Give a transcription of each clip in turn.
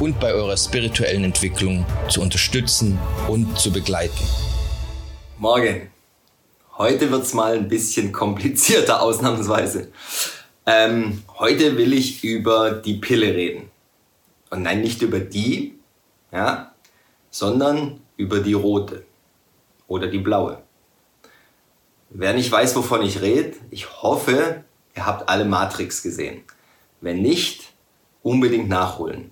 und bei eurer spirituellen Entwicklung zu unterstützen und zu begleiten. Morgen. Heute wird es mal ein bisschen komplizierter, ausnahmsweise. Ähm, heute will ich über die Pille reden. Und nein, nicht über die, ja, sondern über die rote oder die blaue. Wer nicht weiß, wovon ich rede, ich hoffe, ihr habt alle Matrix gesehen. Wenn nicht, unbedingt nachholen.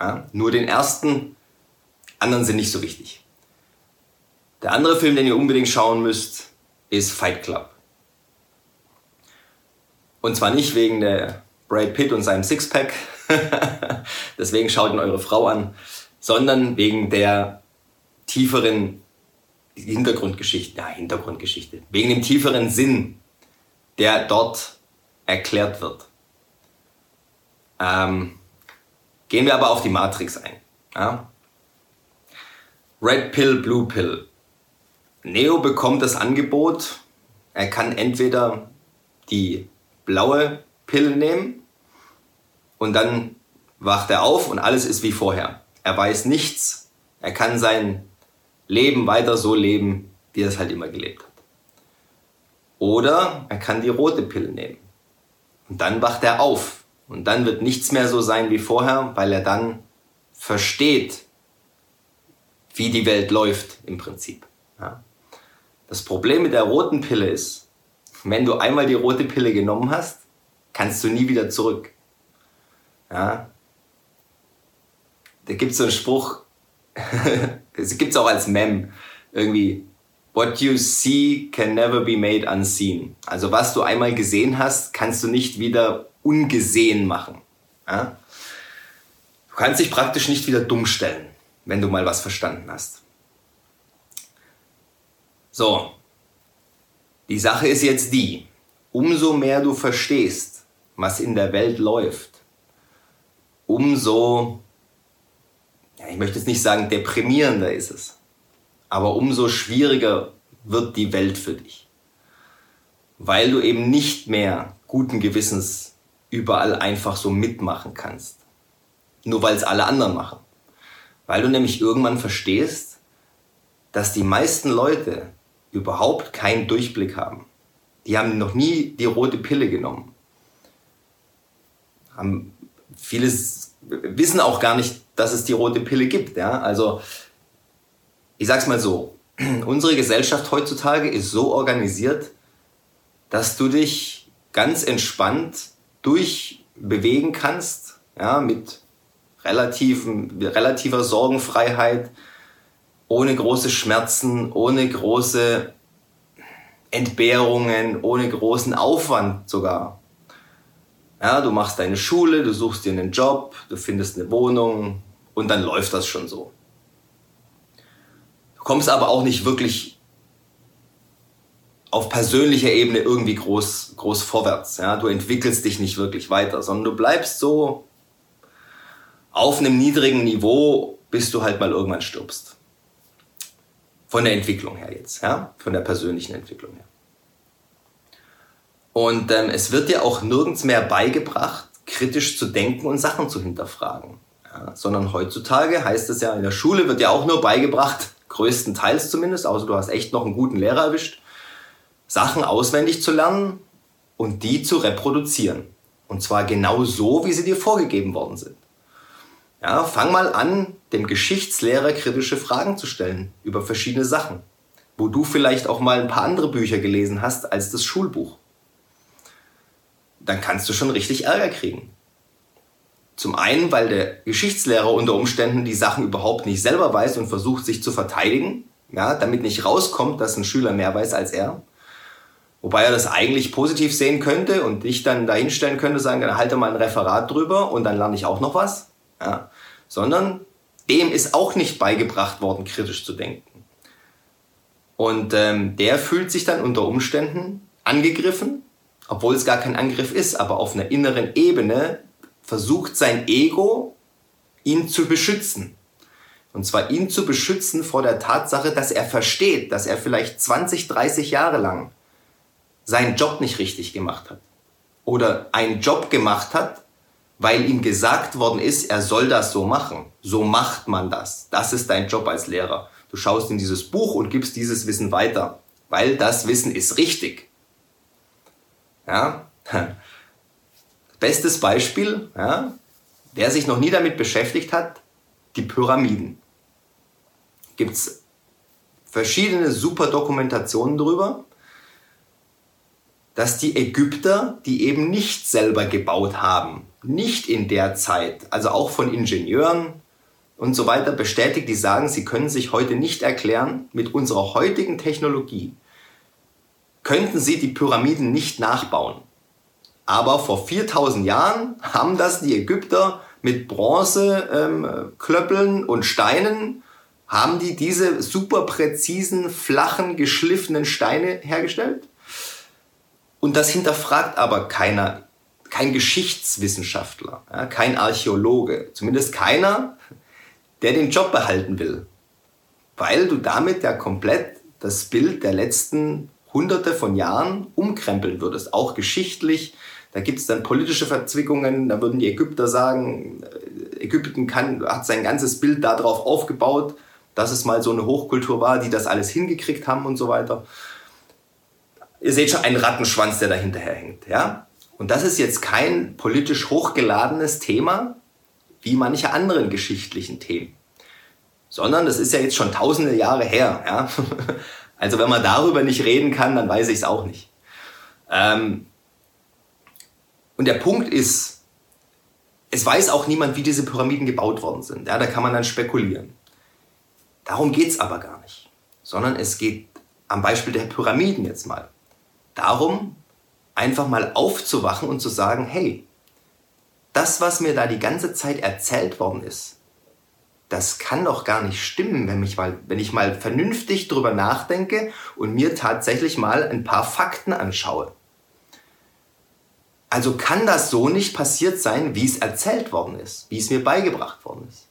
Ja? Nur den ersten, anderen sind nicht so wichtig. Der andere Film, den ihr unbedingt schauen müsst, ist Fight Club. Und zwar nicht wegen der Brad Pitt und seinem Sixpack, deswegen schaut ihn eure Frau an, sondern wegen der tieferen Hintergrundgeschichte, ja, Hintergrundgeschichte, wegen dem tieferen Sinn, der dort erklärt wird. Ähm, Gehen wir aber auf die Matrix ein. Ja? Red Pill, Blue Pill. Neo bekommt das Angebot, er kann entweder die blaue Pille nehmen und dann wacht er auf und alles ist wie vorher. Er weiß nichts, er kann sein Leben weiter so leben, wie er es halt immer gelebt hat. Oder er kann die rote Pille nehmen. Und dann wacht er auf und dann wird nichts mehr so sein wie vorher, weil er dann versteht, wie die Welt läuft im Prinzip. Ja. Das Problem mit der roten Pille ist, wenn du einmal die rote Pille genommen hast, kannst du nie wieder zurück. Ja. Da gibt es so einen Spruch, es gibt es auch als Mem, irgendwie, What you see can never be made unseen. Also was du einmal gesehen hast, kannst du nicht wieder ungesehen machen. Ja? Du kannst dich praktisch nicht wieder dumm stellen, wenn du mal was verstanden hast. So, die Sache ist jetzt die, umso mehr du verstehst, was in der Welt läuft, umso, ja, ich möchte jetzt nicht sagen deprimierender ist es, aber umso schwieriger wird die Welt für dich. Weil du eben nicht mehr guten Gewissens überall einfach so mitmachen kannst. Nur weil es alle anderen machen. Weil du nämlich irgendwann verstehst, dass die meisten Leute überhaupt keinen Durchblick haben. Die haben noch nie die rote Pille genommen. Haben vieles wissen auch gar nicht, dass es die rote Pille gibt. Ja? Also ich sag's mal so: Unsere Gesellschaft heutzutage ist so organisiert, dass du dich ganz entspannt durchbewegen kannst, ja, mit relativen, relativer Sorgenfreiheit, ohne große Schmerzen, ohne große Entbehrungen, ohne großen Aufwand sogar. Ja, du machst deine Schule, du suchst dir einen Job, du findest eine Wohnung und dann läuft das schon so. Du kommst aber auch nicht wirklich auf persönlicher Ebene irgendwie groß, groß vorwärts. Ja? Du entwickelst dich nicht wirklich weiter, sondern du bleibst so auf einem niedrigen Niveau, bis du halt mal irgendwann stirbst. Von der Entwicklung her jetzt, ja? von der persönlichen Entwicklung her. Und ähm, es wird dir auch nirgends mehr beigebracht, kritisch zu denken und Sachen zu hinterfragen. Ja? Sondern heutzutage heißt es ja, in der Schule wird dir auch nur beigebracht, größtenteils zumindest, außer du hast echt noch einen guten Lehrer erwischt, Sachen auswendig zu lernen und die zu reproduzieren. Und zwar genau so, wie sie dir vorgegeben worden sind. Ja, fang mal an, dem Geschichtslehrer kritische Fragen zu stellen über verschiedene Sachen, wo du vielleicht auch mal ein paar andere Bücher gelesen hast als das Schulbuch. Dann kannst du schon richtig Ärger kriegen. Zum einen, weil der Geschichtslehrer unter Umständen die Sachen überhaupt nicht selber weiß und versucht, sich zu verteidigen, ja, damit nicht rauskommt, dass ein Schüler mehr weiß als er. Wobei er das eigentlich positiv sehen könnte und ich dann dahinstellen könnte, sagen, dann halte mal ein Referat drüber und dann lerne ich auch noch was. Ja. Sondern dem ist auch nicht beigebracht worden, kritisch zu denken. Und ähm, der fühlt sich dann unter Umständen angegriffen, obwohl es gar kein Angriff ist, aber auf einer inneren Ebene versucht sein Ego, ihn zu beschützen. Und zwar ihn zu beschützen vor der Tatsache, dass er versteht, dass er vielleicht 20, 30 Jahre lang seinen Job nicht richtig gemacht hat. Oder einen Job gemacht hat, weil ihm gesagt worden ist, er soll das so machen. So macht man das. Das ist dein Job als Lehrer. Du schaust in dieses Buch und gibst dieses Wissen weiter, weil das Wissen ist richtig. Ja? Bestes Beispiel, ja? wer sich noch nie damit beschäftigt hat, die Pyramiden. Gibt es verschiedene super Dokumentationen darüber, dass die Ägypter die eben nicht selber gebaut haben, nicht in der Zeit, also auch von Ingenieuren und so weiter bestätigt, die sagen, sie können sich heute nicht erklären, mit unserer heutigen Technologie könnten sie die Pyramiden nicht nachbauen. Aber vor 4000 Jahren haben das die Ägypter mit Bronzeklöppeln ähm, und Steinen, haben die diese super präzisen, flachen, geschliffenen Steine hergestellt. Und das hinterfragt aber keiner, kein Geschichtswissenschaftler, ja, kein Archäologe, zumindest keiner, der den Job behalten will. Weil du damit ja komplett das Bild der letzten hunderte von Jahren umkrempeln würdest, auch geschichtlich. Da gibt es dann politische Verzwickungen, da würden die Ägypter sagen, äh, Ägypten kann, hat sein ganzes Bild darauf aufgebaut, dass es mal so eine Hochkultur war, die das alles hingekriegt haben und so weiter. Ihr seht schon einen Rattenschwanz, der dahinterher hängt. Ja? Und das ist jetzt kein politisch hochgeladenes Thema, wie manche anderen geschichtlichen Themen. Sondern das ist ja jetzt schon tausende Jahre her. Ja? Also wenn man darüber nicht reden kann, dann weiß ich es auch nicht. Ähm und der Punkt ist, es weiß auch niemand, wie diese Pyramiden gebaut worden sind. Ja, da kann man dann spekulieren. Darum geht es aber gar nicht. Sondern es geht am Beispiel der Pyramiden jetzt mal darum, einfach mal aufzuwachen und zu sagen, hey, das, was mir da die ganze Zeit erzählt worden ist, das kann doch gar nicht stimmen, wenn, mich mal, wenn ich mal vernünftig drüber nachdenke und mir tatsächlich mal ein paar Fakten anschaue. Also kann das so nicht passiert sein, wie es erzählt worden ist, wie es mir beigebracht worden ist.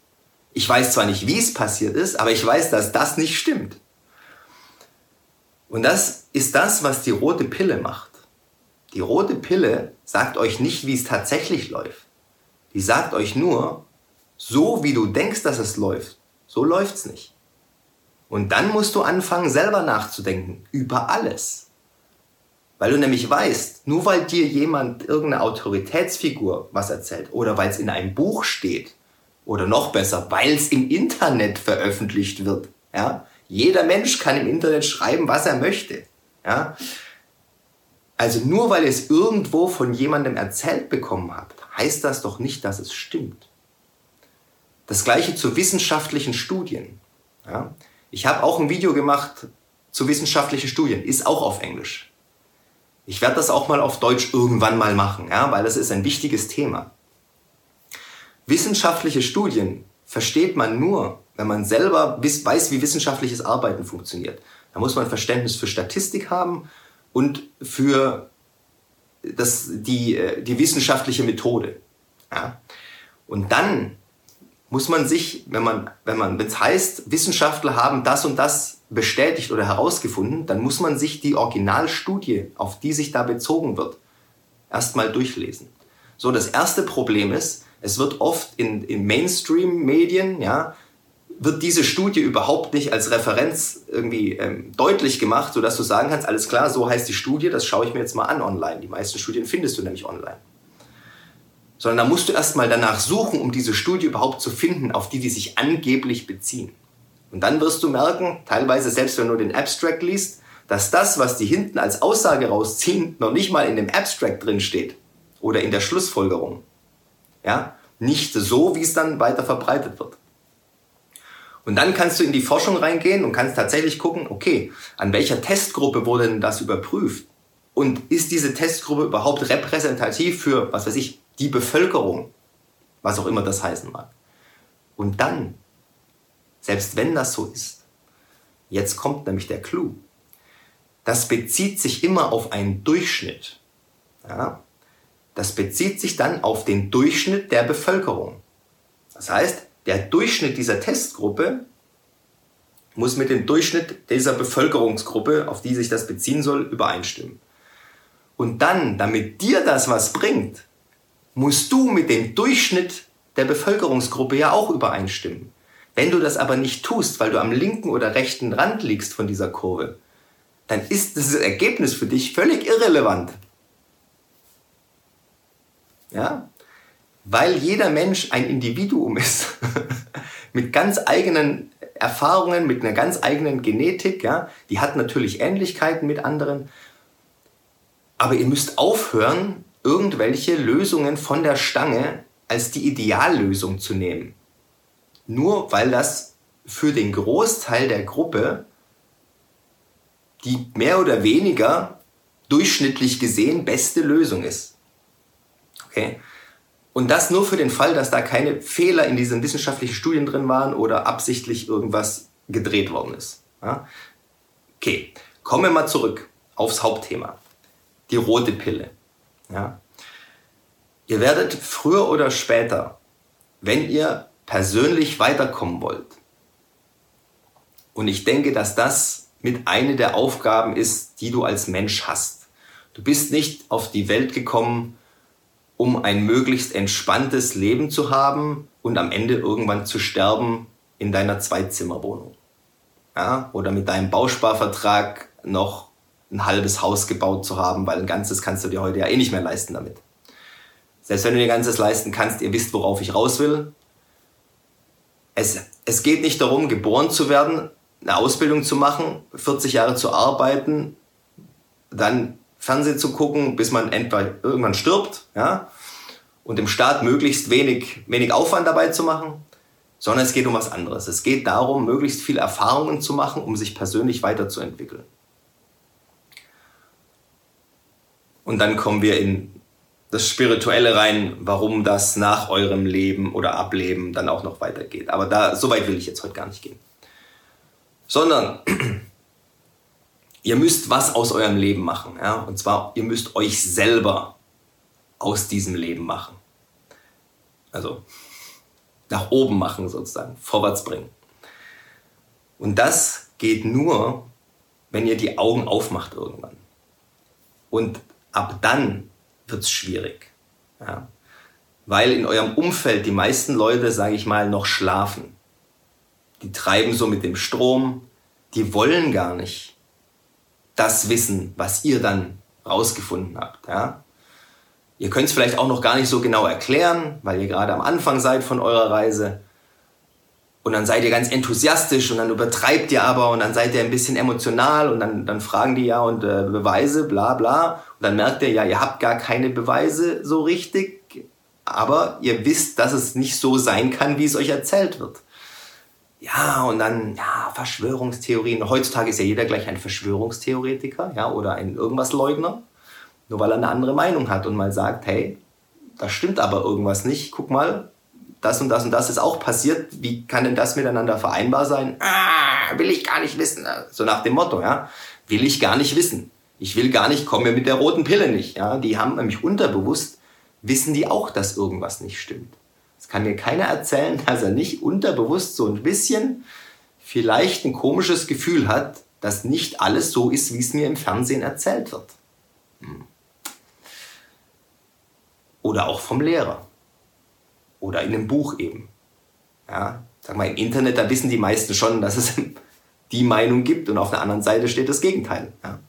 Ich weiß zwar nicht, wie es passiert ist, aber ich weiß, dass das nicht stimmt. Und das ist das, was die rote Pille macht. Die rote Pille sagt euch nicht, wie es tatsächlich läuft. Die sagt euch nur, so wie du denkst, dass es läuft, so läuft's nicht. Und dann musst du anfangen, selber nachzudenken über alles. Weil du nämlich weißt, nur weil dir jemand, irgendeine Autoritätsfigur was erzählt oder weil es in einem Buch steht oder noch besser, weil es im Internet veröffentlicht wird, ja, jeder Mensch kann im Internet schreiben, was er möchte. Ja? Also nur weil es irgendwo von jemandem erzählt bekommen habt, heißt das doch nicht, dass es stimmt. Das gleiche zu wissenschaftlichen Studien. Ja? Ich habe auch ein Video gemacht zu wissenschaftlichen Studien, ist auch auf Englisch. Ich werde das auch mal auf Deutsch irgendwann mal machen, ja? weil das ist ein wichtiges Thema. Wissenschaftliche Studien versteht man nur, wenn man selber weiß, wie wissenschaftliches Arbeiten funktioniert. Da muss man Verständnis für Statistik haben und für das, die, äh, die wissenschaftliche Methode. Ja? Und dann muss man sich, wenn man, wenn man, wenn es heißt, Wissenschaftler haben das und das bestätigt oder herausgefunden, dann muss man sich die Originalstudie, auf die sich da bezogen wird, erstmal durchlesen. So, das erste Problem ist, es wird oft in, in Mainstream-Medien, ja, wird diese Studie überhaupt nicht als Referenz irgendwie ähm, deutlich gemacht, sodass du sagen kannst, alles klar, so heißt die Studie, das schaue ich mir jetzt mal an online. Die meisten Studien findest du nämlich online. Sondern da musst du erstmal danach suchen, um diese Studie überhaupt zu finden, auf die die sich angeblich beziehen. Und dann wirst du merken, teilweise selbst wenn du den Abstract liest, dass das, was die hinten als Aussage rausziehen, noch nicht mal in dem Abstract drin steht oder in der Schlussfolgerung. Ja? Nicht so, wie es dann weiter verbreitet wird. Und dann kannst du in die Forschung reingehen und kannst tatsächlich gucken, okay, an welcher Testgruppe wurde denn das überprüft? Und ist diese Testgruppe überhaupt repräsentativ für, was weiß ich, die Bevölkerung? Was auch immer das heißen mag. Und dann, selbst wenn das so ist, Jetzt kommt nämlich der Clou. Das bezieht sich immer auf einen Durchschnitt. Ja? Das bezieht sich dann auf den Durchschnitt der Bevölkerung. Das heißt, der Durchschnitt dieser Testgruppe muss mit dem Durchschnitt dieser Bevölkerungsgruppe, auf die sich das beziehen soll, übereinstimmen. Und dann, damit dir das was bringt, musst du mit dem Durchschnitt der Bevölkerungsgruppe ja auch übereinstimmen. Wenn du das aber nicht tust, weil du am linken oder rechten Rand liegst von dieser Kurve, dann ist das Ergebnis für dich völlig irrelevant. Ja? Weil jeder Mensch ein Individuum ist, mit ganz eigenen Erfahrungen, mit einer ganz eigenen Genetik, ja, die hat natürlich Ähnlichkeiten mit anderen. Aber ihr müsst aufhören, irgendwelche Lösungen von der Stange als die Ideallösung zu nehmen. Nur weil das für den Großteil der Gruppe die mehr oder weniger durchschnittlich gesehen beste Lösung ist. Okay? Und das nur für den Fall, dass da keine Fehler in diesen wissenschaftlichen Studien drin waren oder absichtlich irgendwas gedreht worden ist. Ja? Okay, kommen wir mal zurück aufs Hauptthema. Die rote Pille. Ja? Ihr werdet früher oder später, wenn ihr persönlich weiterkommen wollt, und ich denke, dass das mit eine der Aufgaben ist, die du als Mensch hast. Du bist nicht auf die Welt gekommen, um ein möglichst entspanntes Leben zu haben und am Ende irgendwann zu sterben in deiner Zweizimmerwohnung. Ja? Oder mit deinem Bausparvertrag noch ein halbes Haus gebaut zu haben, weil ein ganzes kannst du dir heute ja eh nicht mehr leisten damit. Selbst wenn du dir ein ganzes leisten kannst, ihr wisst, worauf ich raus will. Es, es geht nicht darum, geboren zu werden, eine Ausbildung zu machen, 40 Jahre zu arbeiten, dann Fernsehen zu gucken, bis man irgendwann stirbt, ja, und dem Staat möglichst wenig, wenig Aufwand dabei zu machen, sondern es geht um was anderes. Es geht darum, möglichst viele Erfahrungen zu machen, um sich persönlich weiterzuentwickeln. Und dann kommen wir in das Spirituelle rein, warum das nach eurem Leben oder Ableben dann auch noch weitergeht. Aber da, so weit will ich jetzt heute gar nicht gehen. Sondern Ihr müsst was aus eurem Leben machen. Ja? Und zwar, ihr müsst euch selber aus diesem Leben machen. Also nach oben machen sozusagen, vorwärts bringen. Und das geht nur, wenn ihr die Augen aufmacht irgendwann. Und ab dann wird es schwierig. Ja? Weil in eurem Umfeld die meisten Leute, sage ich mal, noch schlafen. Die treiben so mit dem Strom, die wollen gar nicht das wissen, was ihr dann rausgefunden habt. Ja? Ihr könnt es vielleicht auch noch gar nicht so genau erklären, weil ihr gerade am Anfang seid von eurer Reise. Und dann seid ihr ganz enthusiastisch und dann übertreibt ihr aber und dann seid ihr ein bisschen emotional und dann, dann fragen die ja und äh, Beweise, bla bla. Und dann merkt ihr ja, ihr habt gar keine Beweise so richtig, aber ihr wisst, dass es nicht so sein kann, wie es euch erzählt wird. Ja, und dann, ja, Verschwörungstheorien. Heutzutage ist ja jeder gleich ein Verschwörungstheoretiker, ja, oder ein irgendwas Leugner. Nur weil er eine andere Meinung hat und mal sagt, hey, da stimmt aber irgendwas nicht. Guck mal, das und das und das ist auch passiert. Wie kann denn das miteinander vereinbar sein? Ah, will ich gar nicht wissen. So nach dem Motto, ja. Will ich gar nicht wissen. Ich will gar nicht, komme mit der roten Pille nicht, ja. Die haben nämlich unterbewusst, wissen die auch, dass irgendwas nicht stimmt kann mir keiner erzählen, dass er nicht unterbewusst so ein bisschen vielleicht ein komisches Gefühl hat, dass nicht alles so ist, wie es mir im Fernsehen erzählt wird. Hm. Oder auch vom Lehrer. Oder in einem Buch eben. Ja, sag mal, im Internet, da wissen die meisten schon, dass es die Meinung gibt und auf der anderen Seite steht das Gegenteil. Ja.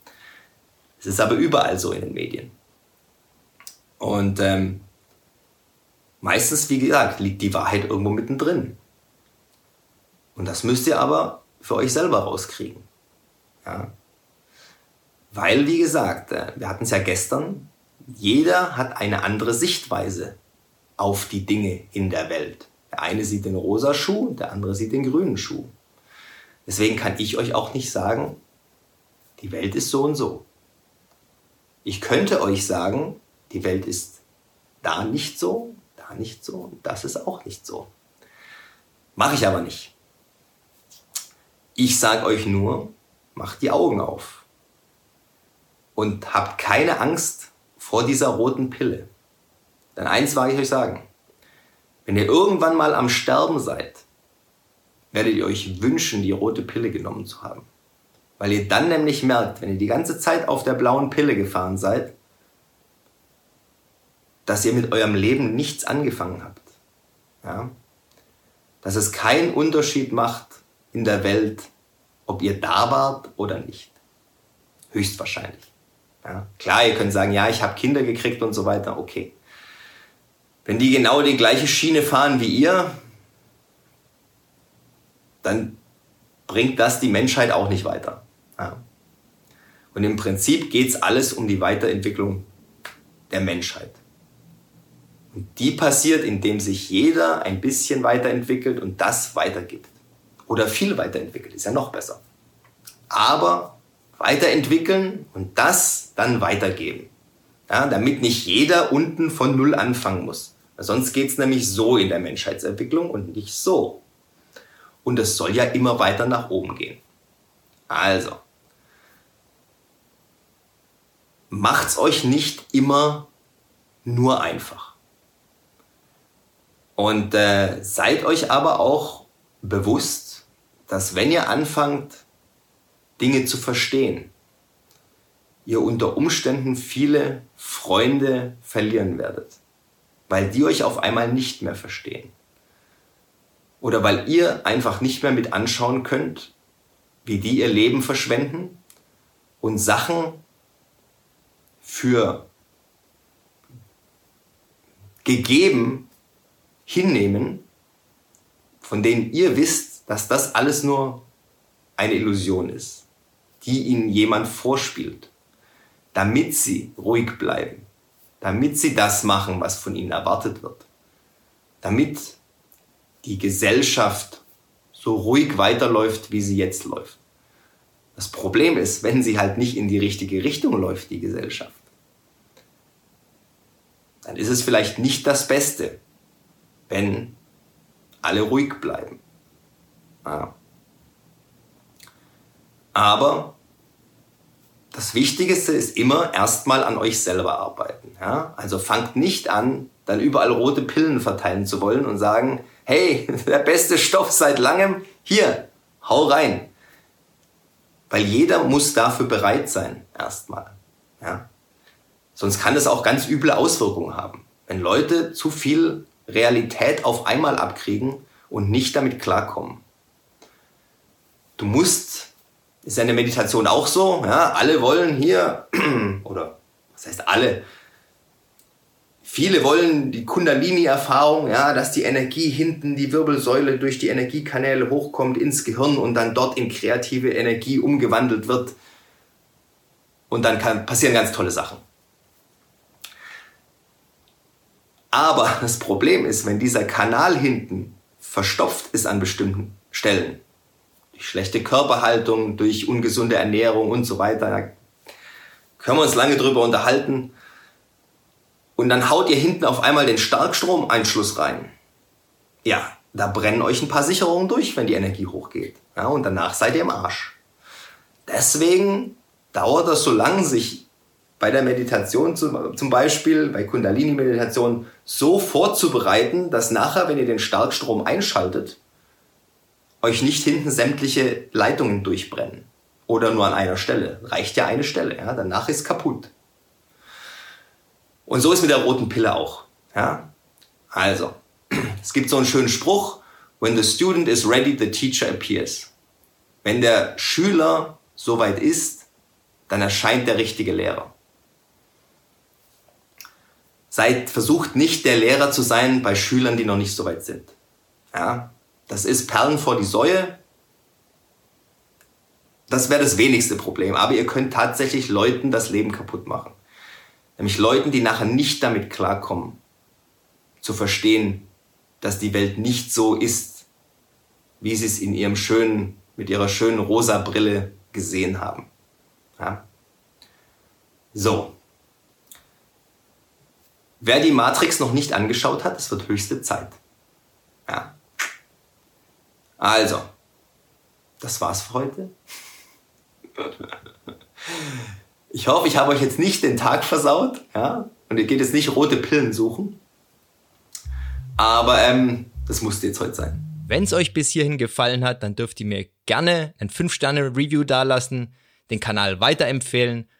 Es ist aber überall so in den Medien. Und ähm, Meistens, wie gesagt, liegt die Wahrheit irgendwo mittendrin. Und das müsst ihr aber für euch selber rauskriegen. Ja? Weil, wie gesagt, äh, wir hatten es ja gestern, jeder hat eine andere Sichtweise auf die Dinge in der Welt. Der eine sieht den rosa Schuh, der andere sieht den grünen Schuh. Deswegen kann ich euch auch nicht sagen, die Welt ist so und so. Ich könnte euch sagen, die Welt ist da nicht so nicht so und das ist auch nicht so. Mache ich aber nicht. Ich sage euch nur, macht die Augen auf. Und habt keine Angst vor dieser roten Pille. Denn eins wage ich euch sagen. Wenn ihr irgendwann mal am Sterben seid, werdet ihr euch wünschen, die rote Pille genommen zu haben. Weil ihr dann nämlich merkt, wenn ihr die ganze Zeit auf der blauen Pille gefahren seid, dass ihr mit eurem Leben nichts angefangen habt. Ja? Dass es keinen Unterschied macht in der Welt, ob ihr da wart oder nicht. Höchstwahrscheinlich. Ja? Klar, ihr könnt sagen, ja, ich habe Kinder gekriegt und so weiter, okay. Wenn die genau die gleiche Schiene fahren wie ihr, dann bringt das die Menschheit auch nicht weiter. Ja. Und im Prinzip geht es alles um die Weiterentwicklung der Menschheit. Und die passiert, indem sich jeder ein bisschen weiterentwickelt und das weitergibt. Oder viel weiterentwickelt, ist ja noch besser. Aber weiterentwickeln und das dann weitergeben. Ja, damit nicht jeder unten von Null anfangen muss. Sonst geht es nämlich so in der Menschheitsentwicklung und nicht so. Und es soll ja immer weiter nach oben gehen. Also, macht's euch nicht immer nur einfach. Und äh, seid euch aber auch bewusst, dass wenn ihr anfangt, Dinge zu verstehen, ihr unter Umständen viele Freunde verlieren werdet, weil die euch auf einmal nicht mehr verstehen. Oder weil ihr einfach nicht mehr mit anschauen könnt, wie die ihr Leben verschwenden und Sachen für gegeben hinnehmen, von denen ihr wisst, dass das alles nur eine Illusion ist, die ihnen jemand vorspielt, damit sie ruhig bleiben, damit sie das machen, was von ihnen erwartet wird, damit die Gesellschaft so ruhig weiterläuft, wie sie jetzt läuft. Das Problem ist, wenn sie halt nicht in die richtige Richtung läuft, die Gesellschaft, dann ist es vielleicht nicht das Beste, wenn alle ruhig bleiben. Ja. Aber das Wichtigste ist immer erstmal an euch selber arbeiten. Ja? Also fangt nicht an, dann überall rote Pillen verteilen zu wollen und sagen, hey, der beste Stoff seit langem, hier, hau rein. Weil jeder muss dafür bereit sein, erstmal. Ja? Sonst kann das auch ganz üble Auswirkungen haben. Wenn Leute zu viel Realität auf einmal abkriegen und nicht damit klarkommen. Du musst, ist ja in der Meditation auch so, ja, alle wollen hier, oder was heißt alle, Viele wollen die Kundalini-Erfahrung, ja, dass die Energie hinten, die Wirbelsäule durch die Energiekanäle hochkommt ins Gehirn und dann dort in kreative Energie umgewandelt wird. Und dann kann, passieren ganz tolle Sachen. Aber das Problem ist, wenn dieser Kanal hinten verstopft ist an bestimmten Stellen, durch schlechte Körperhaltung, durch ungesunde Ernährung und so weiter, da können wir uns lange drüber unterhalten und dann haut ihr hinten auf einmal den Starkstromeinschluss rein. Ja, da brennen euch ein paar Sicherungen durch, wenn die Energie hochgeht. Ja, und danach seid ihr im Arsch. Deswegen dauert das so lang, sich bei der Meditation zum Beispiel, bei Kundalini-Meditation, so vorzubereiten, dass nachher, wenn ihr den Starkstrom einschaltet, euch nicht hinten sämtliche Leitungen durchbrennen. Oder nur an einer Stelle. Reicht ja eine Stelle. Ja? Danach ist kaputt. Und so ist mit der roten Pille auch. Ja? Also, es gibt so einen schönen Spruch, when the student is ready, the teacher appears. Wenn der Schüler soweit ist, dann erscheint der richtige Lehrer. Seid, versucht nicht der Lehrer zu sein bei Schülern, die noch nicht so weit sind. Ja? Das ist Perlen vor die Säue. Das wäre das wenigste Problem. Aber ihr könnt tatsächlich Leuten das Leben kaputt machen. Nämlich Leuten, die nachher nicht damit klarkommen, zu verstehen, dass die Welt nicht so ist, wie sie es in ihrem schönen, mit ihrer schönen rosa Brille gesehen haben. Ja? So. Wer die Matrix noch nicht angeschaut hat, es wird höchste Zeit. Ja. Also, das war's für heute. Ich hoffe, ich habe euch jetzt nicht den Tag versaut, ja, und ihr geht jetzt nicht rote Pillen suchen. Aber ähm, das musste jetzt heute sein. Wenn es euch bis hierhin gefallen hat, dann dürft ihr mir gerne ein 5-Sterne-Review dalassen, den Kanal weiterempfehlen.